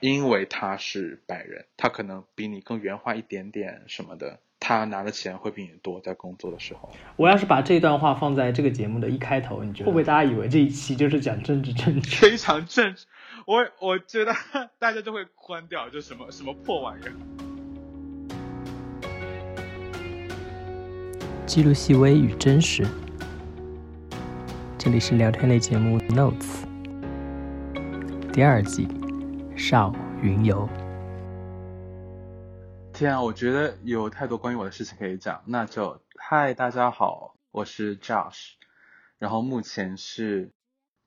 因为他是白人，他可能比你更圆滑一点点什么的，他拿的钱会比你多，在工作的时候。我要是把这段话放在这个节目的一开头，你觉得会不会大家以为这一期就是讲政治正确？非常正，我我觉得 大家就会关掉，就什么什么破玩意儿。记录细微与真实，这里是聊天类节目《Notes》第二季，少云游。天啊，我觉得有太多关于我的事情可以讲，那就嗨，大家好，我是 Josh，然后目前是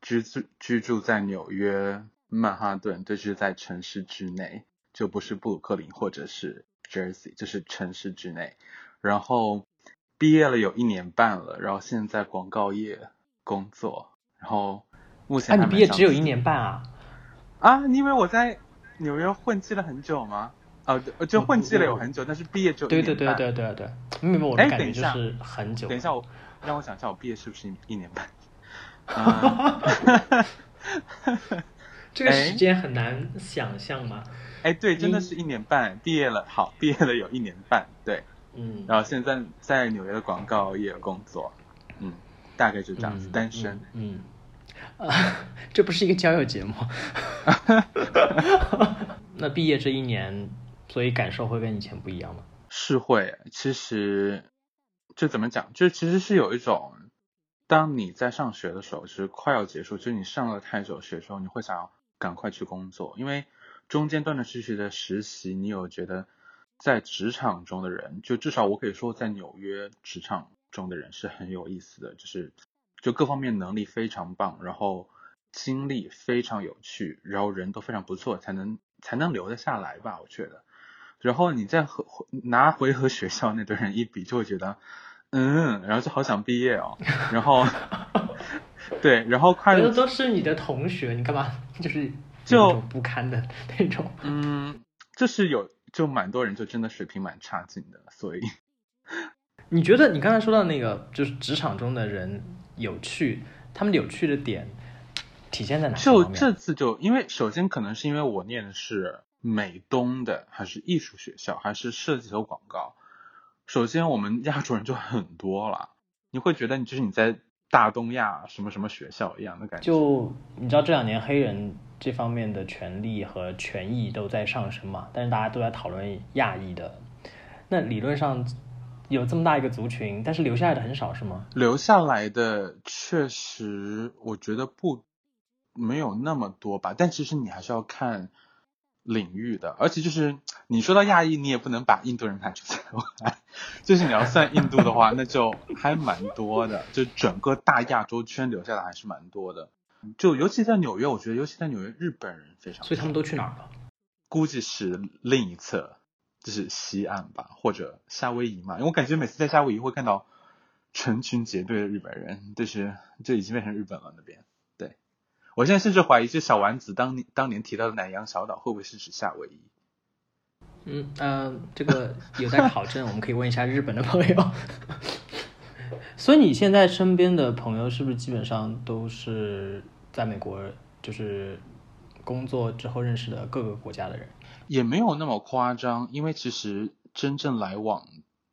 居住居住在纽约曼哈顿，就是在城市之内，就不是布鲁克林或者是 Jersey，就是城市之内，然后。毕业了有一年半了，然后现在广告业工作，然后目前。啊，你毕业只有一年半啊？啊，你以为我在纽约混迹了很久吗？哦，就混迹了有很久，但是毕业就对对对对对对，明白我的感觉就是很久。等一下，我让我想一下，我毕业是不是一年半？哈哈哈这个时间很难想象吗？哎，对，真的是一年半，毕业了，好，毕业了有一年半，对。嗯，然后现在在纽约的广告业工作，嗯，大概就这样子，单身，嗯，啊，这不是一个交友节目，那毕业这一年，所以感受会跟以前不一样吗？是会，其实就怎么讲，就其实是有一种，当你在上学的时候，就是快要结束，就是你上了太久学的时候，你会想要赶快去工作，因为中间断断续续的实习，你有觉得。在职场中的人，就至少我可以说，在纽约职场中的人是很有意思的，就是就各方面能力非常棒，然后经历非常有趣，然后人都非常不错，才能才能留得下来吧，我觉得。然后你再和拿回和学校那堆人一比，就会觉得，嗯，然后就好想毕业哦。然后，对，然后快乐都是你的同学，你干嘛就是就不堪的那种？嗯，就是有。就蛮多人就真的水平蛮差劲的，所以 你觉得你刚才说到那个就是职场中的人有趣，他们有趣的点体现在哪？就这次就因为首先可能是因为我念的是美东的，还是艺术学校，还是设计和广告。首先我们亚洲人就很多了，你会觉得你就是你在大东亚什么什么学校一样的感觉。就你知道这两年黑人。这方面的权利和权益都在上升嘛，但是大家都在讨论亚裔的。那理论上有这么大一个族群，但是留下来的很少，是吗？留下来的确实，我觉得不没有那么多吧。但其实你还是要看领域的，而且就是你说到亚裔，你也不能把印度人排除在外。就是你要算印度的话，那就还蛮多的。就整个大亚洲圈留下来还是蛮多的。就尤其在纽约，我觉得尤其在纽约，日本人非常，所以他们都去哪儿了？估计是另一侧，就是西岸吧，或者夏威夷嘛。因为我感觉每次在夏威夷会看到成群结队的日本人，就是就已经变成日本了那边。对我现在甚至怀疑，这小丸子当当年提到的南洋小岛，会不会是指夏威夷？嗯嗯，这个有待考证，我们可以问一下日本的朋友。所以你现在身边的朋友是不是基本上都是？在美国就是工作之后认识的各个国家的人，也没有那么夸张，因为其实真正来往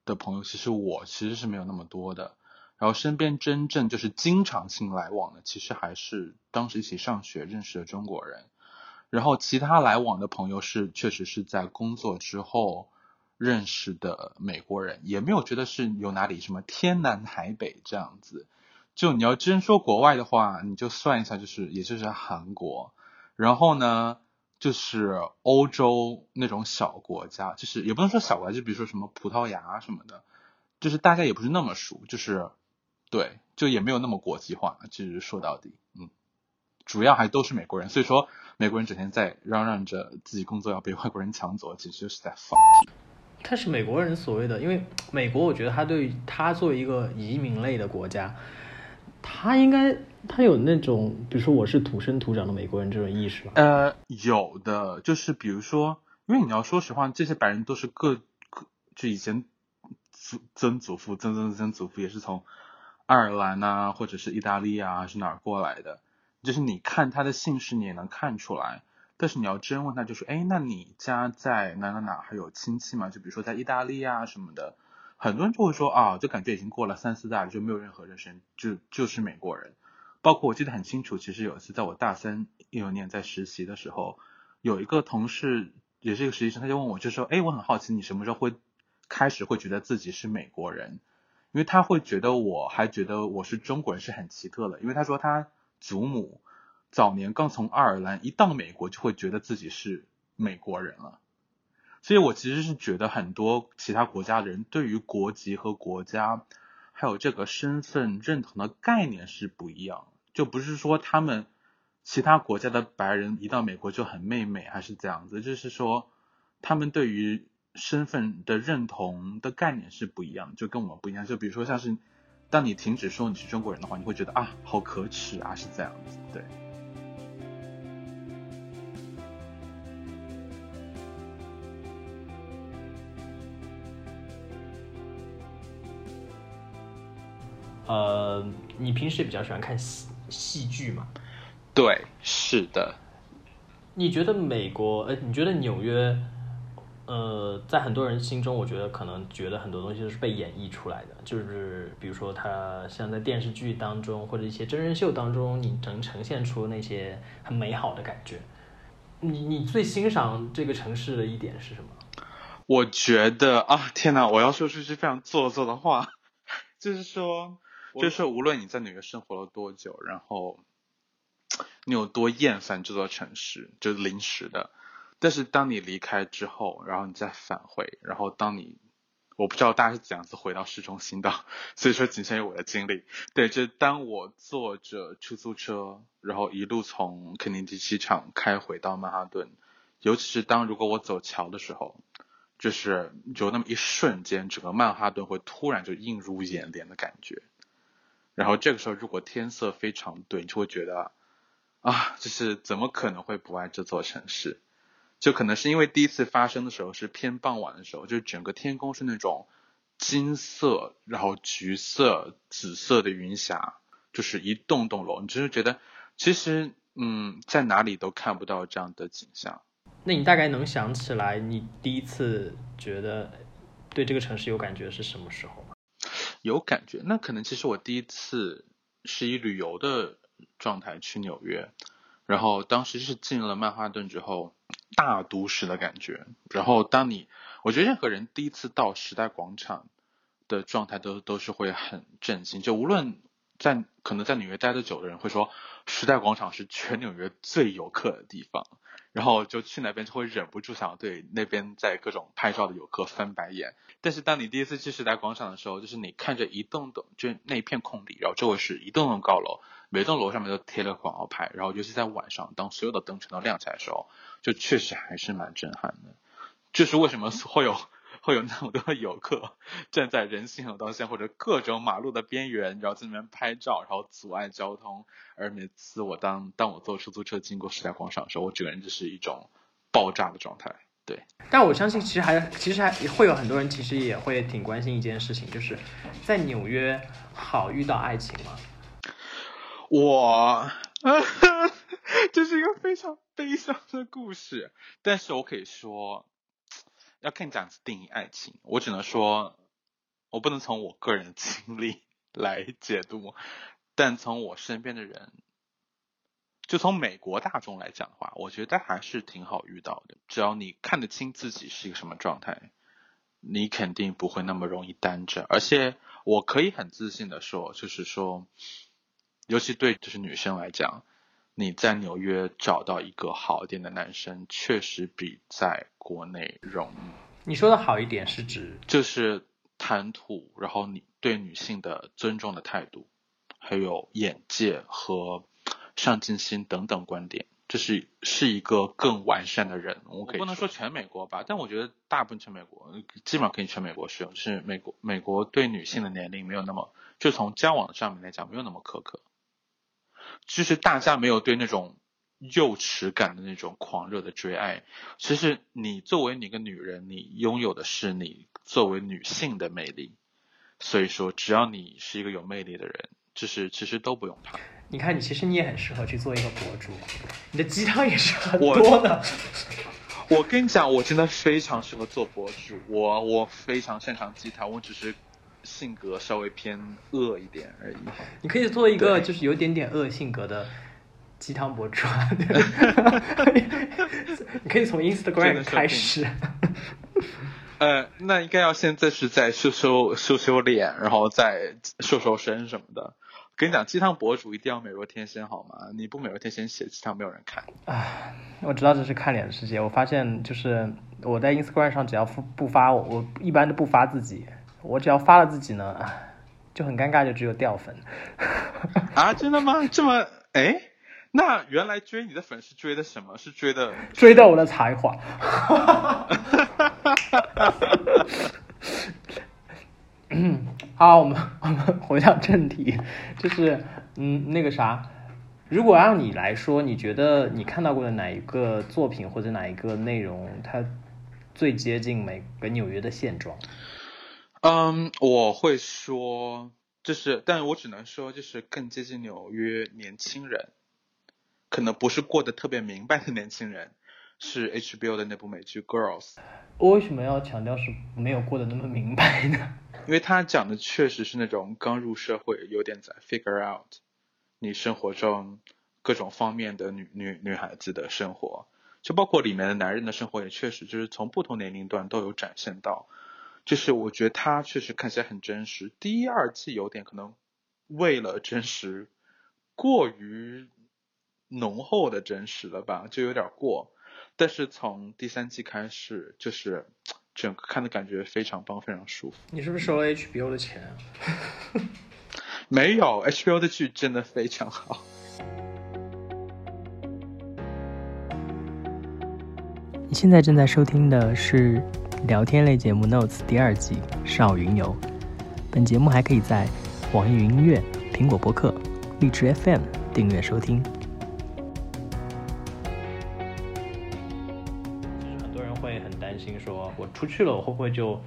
的朋友，其实我其实是没有那么多的。然后身边真正就是经常性来往的，其实还是当时一起上学认识的中国人。然后其他来往的朋友是确实是在工作之后认识的美国人，也没有觉得是有哪里什么天南海北这样子。就你要真说国外的话，你就算一下，就是也就是韩国，然后呢，就是欧洲那种小国家，就是也不能说小国家，就比如说什么葡萄牙什么的，就是大家也不是那么熟，就是对，就也没有那么国际化。其实说到底，嗯，主要还都是美国人，所以说美国人整天在嚷嚷着自己工作要被外国人抢走，其实就是在放屁。他是美国人所谓的，因为美国，我觉得他对他作为一个移民类的国家。他应该，他有那种，比如说我是土生土长的美国人这种意识吗？呃，有的，就是比如说，因为你要说实话，这些白人都是各各，就以前祖曾祖父、曾曾曾祖父也是从爱尔兰啊，或者是意大利啊，是哪儿过来的？就是你看他的姓氏，你也能看出来，但是你要真问他，就是哎，那你家在哪哪哪还有亲戚吗？就比如说在意大利啊什么的，很多人就会说啊，就感觉已经过了三四代了，就没有任何人生，就就是美国人。包括我记得很清楚，其实有一次在我大三一六年在实习的时候，有一个同事也是一个实习生，他就问我，就说，哎，我很好奇你什么时候会开始会觉得自己是美国人？因为他会觉得我还觉得我是中国人是很奇特的，因为他说他祖母。早年刚从爱尔兰一到美国，就会觉得自己是美国人了。所以我其实是觉得很多其他国家的人对于国籍和国家，还有这个身份认同的概念是不一样。就不是说他们其他国家的白人一到美国就很妹妹，还是这样子，就是说他们对于身份的认同的概念是不一样，就跟我们不一样。就比如说像是当你停止说你是中国人的话，你会觉得啊好可耻啊，是这样子，对。呃，你平时也比较喜欢看戏戏剧嘛？对，是的。你觉得美国？呃，你觉得纽约？呃，在很多人心中，我觉得可能觉得很多东西都是被演绎出来的，就是比如说，它像在电视剧当中或者一些真人秀当中，你能呈现出那些很美好的感觉。你你最欣赏这个城市的一点是什么？我觉得啊，天哪！我要说出句非常做作的话，就是说。就是无论你在纽约生活了多久，然后你有多厌烦这座城市，就是临时的。但是当你离开之后，然后你再返回，然后当你，我不知道大家是怎样子回到市中心的，所以说仅限于我的经历。对，就是当我坐着出租车，然后一路从肯尼迪机场开回到曼哈顿，尤其是当如果我走桥的时候，就是有那么一瞬间，整个曼哈顿会突然就映入眼帘的感觉。然后这个时候，如果天色非常对，你就会觉得，啊，就是怎么可能会不爱这座城市？就可能是因为第一次发生的时候是偏傍晚的时候，就是整个天空是那种金色，然后橘色、紫色的云霞，就是一栋栋楼，你就是觉得，其实，嗯，在哪里都看不到这样的景象。那你大概能想起来，你第一次觉得对这个城市有感觉是什么时候？有感觉，那可能其实我第一次是以旅游的状态去纽约，然后当时是进了曼哈顿之后，大都市的感觉。然后当你，我觉得任何人第一次到时代广场的状态都都是会很震惊。就无论在可能在纽约待的久的人会说，时代广场是全纽约最游客的地方。然后就去那边就会忍不住想要对那边在各种拍照的游客翻白眼。但是当你第一次去时代广场的时候，就是你看着一栋栋就那一片空地，然后周围是一栋栋高楼，每栋楼上面都贴了广告牌，然后尤其在晚上，当所有的灯全都亮起来的时候，就确实还是蛮震撼的。就是为什么会有。会有那么多游客站在人行横道线或者各种马路的边缘，然后在那边拍照，然后阻碍交通。而每次我当当我坐出租车经过时代广场的时候，我整个人就是一种爆炸的状态。对，但我相信其实还其实还会有很多人其实也会挺关心一件事情，就是在纽约好遇到爱情吗？我，这是一个非常悲伤的故事，但是我可以说。要看你怎样子定义爱情，我只能说，我不能从我个人的经历 来解读，但从我身边的人，就从美国大众来讲的话，我觉得还是挺好遇到的。只要你看得清自己是一个什么状态，你肯定不会那么容易单着。而且我可以很自信的说，就是说，尤其对就是女生来讲。你在纽约找到一个好一点的男生，确实比在国内容易。你说的好一点是指就是谈吐，然后你对女性的尊重的态度，还有眼界和上进心等等观点，这是是一个更完善的人。我可以不能说全美国吧，但我觉得大部分全美国基本上可以全美国适用。就是美国美国对女性的年龄没有那么，就从交往上面来讲没有那么苛刻。就是大家没有对那种幼齿感的那种狂热的追爱。其实你作为你一个女人，你拥有的是你作为女性的魅力。所以说，只要你是一个有魅力的人，就是其实都不用怕。你看，你其实你也很适合去做一个博主，你的鸡汤也是很多的。我跟你讲，我真的非常适合做博主，我我非常擅长鸡汤，我只是性格稍微偏恶一点而已。你可以做一个就是有点点恶性格的鸡汤博主，你可以从 Instagram 开始。呃，那应该要现在是在修修修修脸，然后再瘦瘦身什么的。跟你讲，鸡汤博主一定要美若天仙，好吗？你不美若天仙写鸡汤，没有人看。唉，我知道这是看脸的世界。我发现，就是我在 Instagram 上，只要不不发我，我一般都不发自己。我只要发了自己呢，就很尴尬，就只有掉粉。啊，真的吗？这么哎？那原来追你的粉是追的什么？是追的追的我的才华。嗯，好，我们我们回到正题，就是嗯，那个啥，如果让你来说，你觉得你看到过的哪一个作品或者哪一个内容，它最接近美个纽约的现状？嗯，我会说，就是，但我只能说，就是更接近纽约年轻人，可能不是过得特别明白的年轻人，是 HBO 的那部美剧《Girls》。我为什么要强调是没有过得那么明白呢？因为他讲的确实是那种刚入社会，有点在 figure out 你生活中各种方面的女女女孩子的生活，就包括里面的男人的生活，也确实就是从不同年龄段都有展现到。就是我觉得它确实看起来很真实。第一、二季有点可能为了真实，过于浓厚的真实了吧，就有点过。但是从第三季开始，就是整个看的感觉非常棒，非常舒服。你是不是收了 HBO 的钱？没有，HBO 的剧真的非常好。你现在正在收听的是聊天类节目《Notes》第二季《少云游》。本节目还可以在网易云音乐、苹果播客、荔枝 FM 订阅收听。很多人会很担心，说我出去了，我会不会就，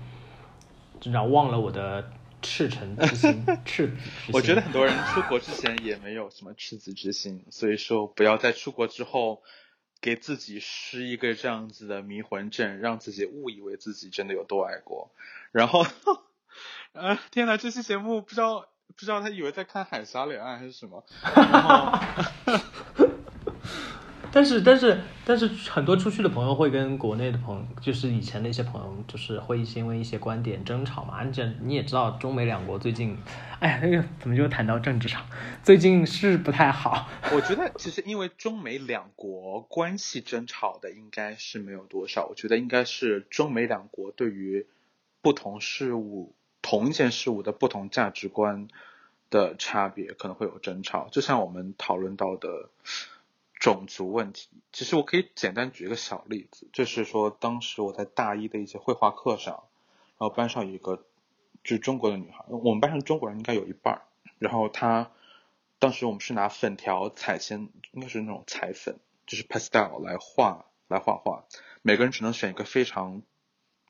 至少忘了我的赤诚之心？赤子之心。我觉得很多人出国之前也没有什么赤子之心，所以说不要在出国之后给自己施一个这样子的迷魂阵，让自己误以为自己真的有多爱国。然后，啊，天哪！这期节目不知道不知道他以为在看《海峡两岸》还是什么。然后。但是但是但是很多出去的朋友会跟国内的朋友，就是以前的一些朋友，就是会因为一些观点争吵嘛。而且你也知道，中美两国最近，哎呀，那个怎么就谈到政治上？最近是不太好。我觉得其实因为中美两国关系争吵的应该是没有多少，我觉得应该是中美两国对于不同事物、同一件事物的不同价值观的差别可能会有争吵。就像我们讨论到的。种族问题，其实我可以简单举一个小例子，就是说当时我在大一的一些绘画课上，然后班上有一个就是中国的女孩，我们班上中国人应该有一半，然后她当时我们是拿粉条、彩铅，应该是那种彩粉，就是 pastel 来画来画画，每个人只能选一个非常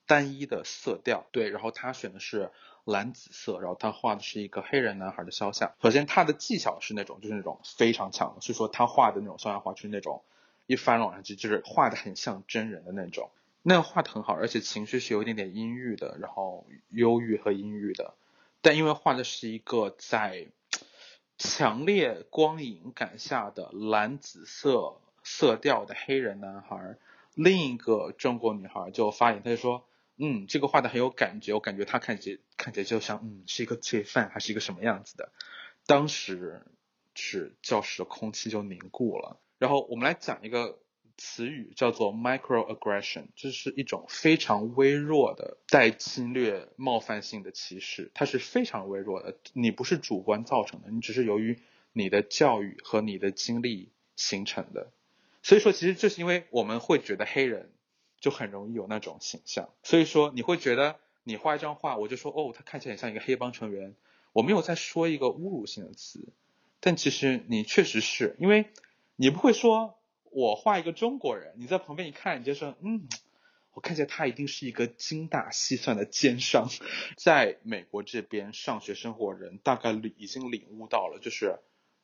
单一的色调，对，然后她选的是。蓝紫色，然后他画的是一个黑人男孩的肖像。首先，他的技巧是那种，就是那种非常强的，所以说他画的那种肖像画就是那种一翻往上去，就是画的很像真人的那种。那个画的很好，而且情绪是有一点点阴郁的，然后忧郁和阴郁的。但因为画的是一个在强烈光影感下的蓝紫色色调的黑人男孩，另一个中国女孩就发言，她就说。嗯，这个画的很有感觉，我感觉他看起看起来就像嗯是一个罪犯还是一个什么样子的。当时是教室的空气就凝固了。然后我们来讲一个词语叫做 microaggression，这是一种非常微弱的带侵略冒犯性的歧视，它是非常微弱的，你不是主观造成的，你只是由于你的教育和你的经历形成的。所以说，其实就是因为我们会觉得黑人。就很容易有那种形象，所以说你会觉得你画一张画，我就说哦，他看起来很像一个黑帮成员。我没有在说一个侮辱性的词，但其实你确实是因为你不会说我画一个中国人，你在旁边一看，你就说嗯，我看起来他一定是一个精打细算的奸商。在美国这边上学生活人大概率已经领悟到了，就是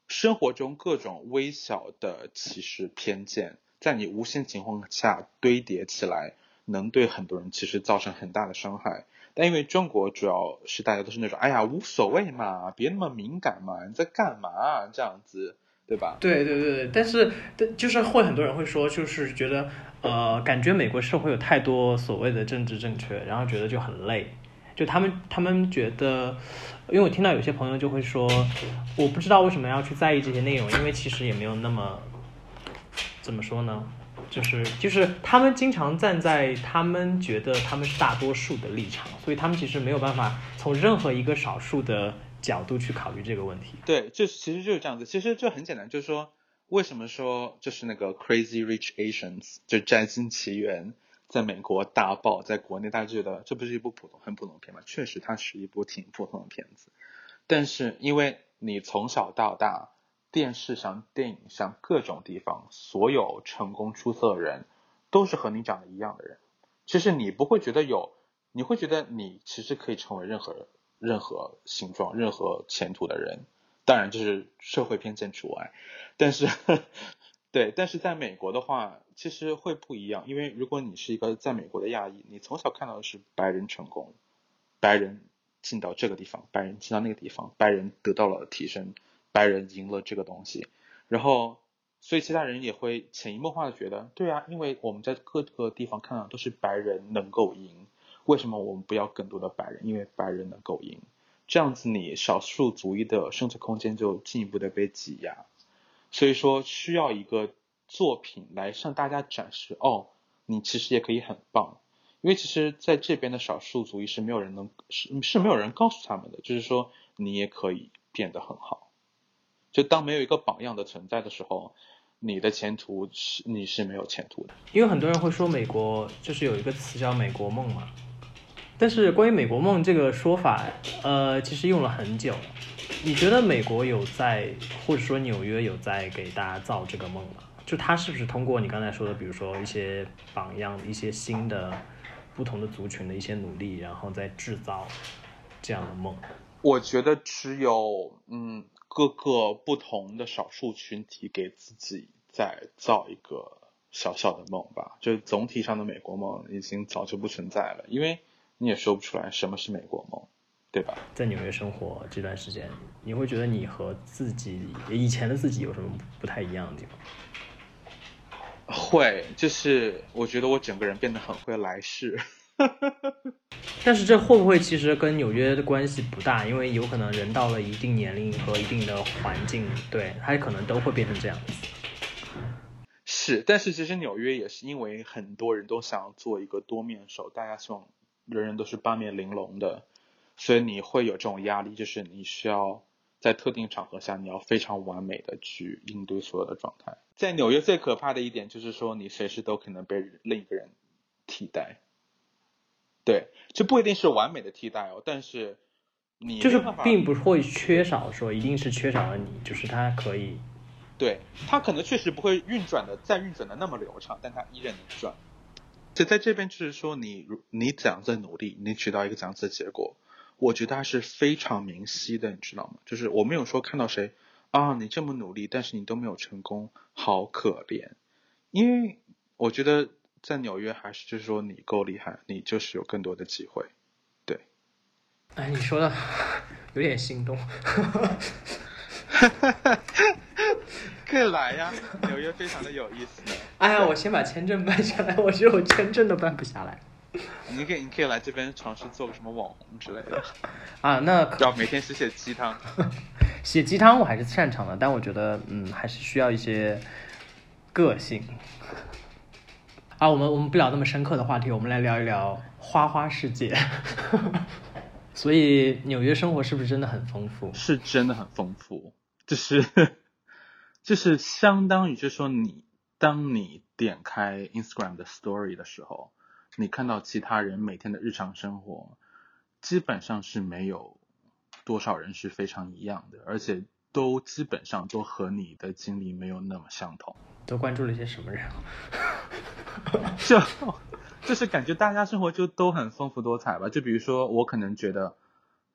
生活中各种微小的歧视偏见，在你无限情况下堆叠起来，能对很多人其实造成很大的伤害。但因为中国主要是大家都是那种，哎呀无所谓嘛，别那么敏感嘛，你在干嘛这样子，对吧？对对对对，但是但就是会很多人会说，就是觉得呃，感觉美国社会有太多所谓的政治正确，然后觉得就很累。就他们他们觉得，因为我听到有些朋友就会说，我不知道为什么要去在意这些内容，因为其实也没有那么怎么说呢？就是就是他们经常站在他们觉得他们是大多数的立场，所以他们其实没有办法从任何一个少数的角度去考虑这个问题。对，就其实就是这样子。其实就很简单，就是说为什么说就是那个 Crazy Rich Asians 就摘金奇缘在美国大爆，在国内大家觉得这不是一部普通很普通的片吗？确实，它是一部挺普通的片子，但是因为你从小到大。电视上、电影上各种地方，所有成功出色的人，都是和你长得一样的人。其实你不会觉得有，你会觉得你其实可以成为任何任何形状、任何前途的人。当然，这是社会偏见除外。但是，对，但是在美国的话，其实会不一样。因为如果你是一个在美国的亚裔，你从小看到的是白人成功，白人进到这个地方，白人进到那个地方，白人得到了提升。白人赢了这个东西，然后，所以其他人也会潜移默化的觉得，对啊，因为我们在各个地方看到都是白人能够赢，为什么我们不要更多的白人？因为白人能够赢，这样子你少数族裔的生存空间就进一步的被挤压。所以说需要一个作品来向大家展示，哦，你其实也可以很棒。因为其实在这边的少数族裔是没有人能是是没有人告诉他们的，就是说你也可以变得很好。就当没有一个榜样的存在的时候，你的前途是你是没有前途的。因为很多人会说美国就是有一个词叫“美国梦”嘛，但是关于“美国梦”这个说法，呃，其实用了很久。你觉得美国有在，或者说纽约有在给大家造这个梦吗？就他是不是通过你刚才说的，比如说一些榜样、一些新的、不同的族群的一些努力，然后再制造这样的梦？我觉得只有嗯。各个不同的少数群体给自己再造一个小小的梦吧，就总体上的美国梦已经早就不存在了，因为你也说不出来什么是美国梦，对吧？在纽约生活这段时间，你会觉得你和自己以前的自己有什么不太一样的地方？会，就是我觉得我整个人变得很会来事。但是这会不会其实跟纽约的关系不大？因为有可能人到了一定年龄和一定的环境，对，他可能都会变成这样子。是，但是其实纽约也是因为很多人都想要做一个多面手，大家希望人人都是八面玲珑的，所以你会有这种压力，就是你需要在特定场合下你要非常完美的去应对所有的状态。在纽约最可怕的一点就是说，你随时都可能被另一个人替代。对，这不一定是完美的替代哦，但是你就是并不会缺少说一定是缺少了你，就是它可以，对，它可能确实不会运转的再运转的那么流畅，但它依然能转。就在这边就是说，你你怎样在努力，你取到一个怎样子的结果，我觉得它是非常明晰的，你知道吗？就是我没有说看到谁啊，你这么努力，但是你都没有成功，好可怜，因为我觉得。在纽约，还是就是说你够厉害，你就是有更多的机会，对。哎，你说的 有点心动。可以来呀，纽约非常的有意思。哎呀，我先把签证办下来，我觉得我签证都办不下来。你可以，你可以来这边尝试做个什么网红之类的。啊，那要每天写写鸡汤。写鸡汤我还是擅长的，但我觉得嗯，还是需要一些个性。啊，我们我们不聊那么深刻的话题，我们来聊一聊花花世界。所以纽约生活是不是真的很丰富？是真的很丰富，就是 就是相当于就是说，你当你点开 Instagram 的 Story 的时候，你看到其他人每天的日常生活，基本上是没有多少人是非常一样的，而且都基本上都和你的经历没有那么相同。都关注了一些什么人？就 就是感觉大家生活就都很丰富多彩吧。就比如说，我可能觉得，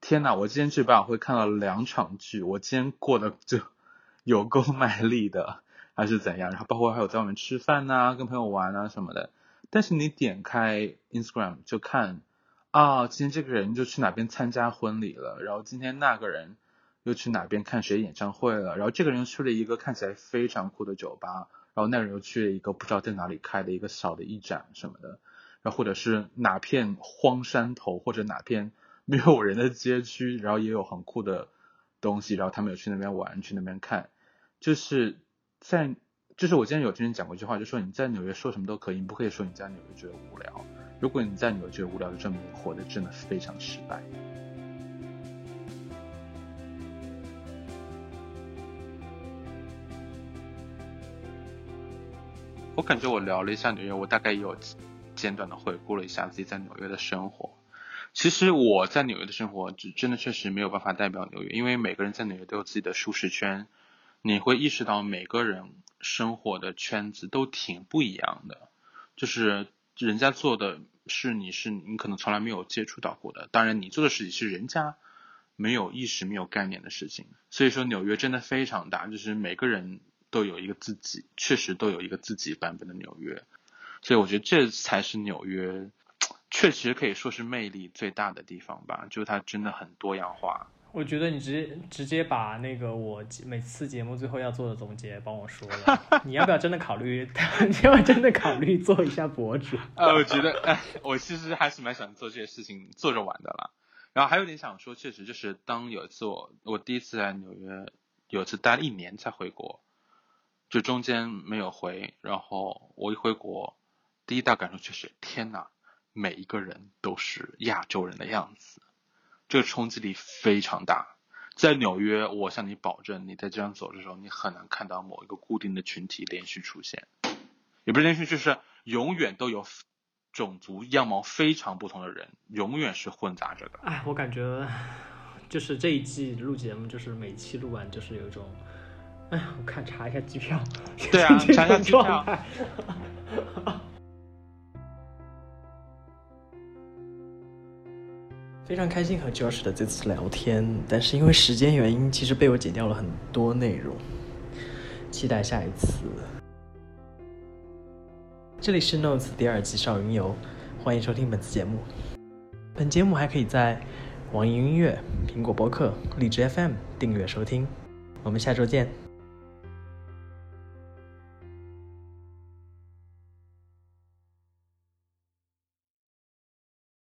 天呐，我今天去百老汇看了两场剧，我今天过得就 有够卖力的，还是怎样？然后包括还有在外面吃饭呐、跟朋友玩啊什么的。但是你点开 Instagram 就看啊，今天这个人就去哪边参加婚礼了，然后今天那个人又去哪边看谁演唱会了，然后这个人去了一个看起来非常酷的酒吧，然后那人又去了一个不知道在哪里开的一个小的艺展什么的，然后或者是哪片荒山头或者哪片没有人的街区，然后也有很酷的东西，然后他们有去那边玩，去那边看，就是在。就是我之前有听人讲过一句话，就说你在纽约说什么都可以，你不可以说你在纽约觉得无聊。如果你在纽约觉得无聊，就证明你活得真的非常失败。我感觉我聊了一下纽约，我大概有简短的回顾了一下自己在纽约的生活。其实我在纽约的生活，只真的确实没有办法代表纽约，因为每个人在纽约都有自己的舒适圈。你会意识到每个人生活的圈子都挺不一样的，就是人家做的是你是你可能从来没有接触到过的，当然你做的事情是人家没有意识、没有概念的事情。所以说纽约真的非常大，就是每个人都有一个自己，确实都有一个自己版本的纽约。所以我觉得这才是纽约，确实可以说是魅力最大的地方吧，就是它真的很多样化。我觉得你直接直接把那个我每次节目最后要做的总结帮我说了，你要不要真的考虑？你要真的考虑做一下博主？呃，我觉得，哎，我其实还是蛮想做这些事情，做着玩的啦。然后还有点想说，确实就是当有一次我我第一次在纽约，有一次待了一年才回国，就中间没有回，然后我一回国，第一大感受就是天呐，每一个人都是亚洲人的样子。这个冲击力非常大，在纽约，我向你保证，你在街上走的时候，你很难看到某一个固定的群体连续出现，也不是连续，就是永远都有种族样貌非常不同的人，永远是混杂着的。哎，我感觉就是这一季录节目，就是每期录完就是有一种，哎，我看查一下机票，对啊，查一下机票。非常开心和 Josh 的这次聊天，但是因为时间原因，其实被我剪掉了很多内容。期待下一次。这里是 Notes 第二季少云游，欢迎收听本次节目。本节目还可以在网易云音乐、苹果播客、荔枝 FM 订阅收听。我们下周见。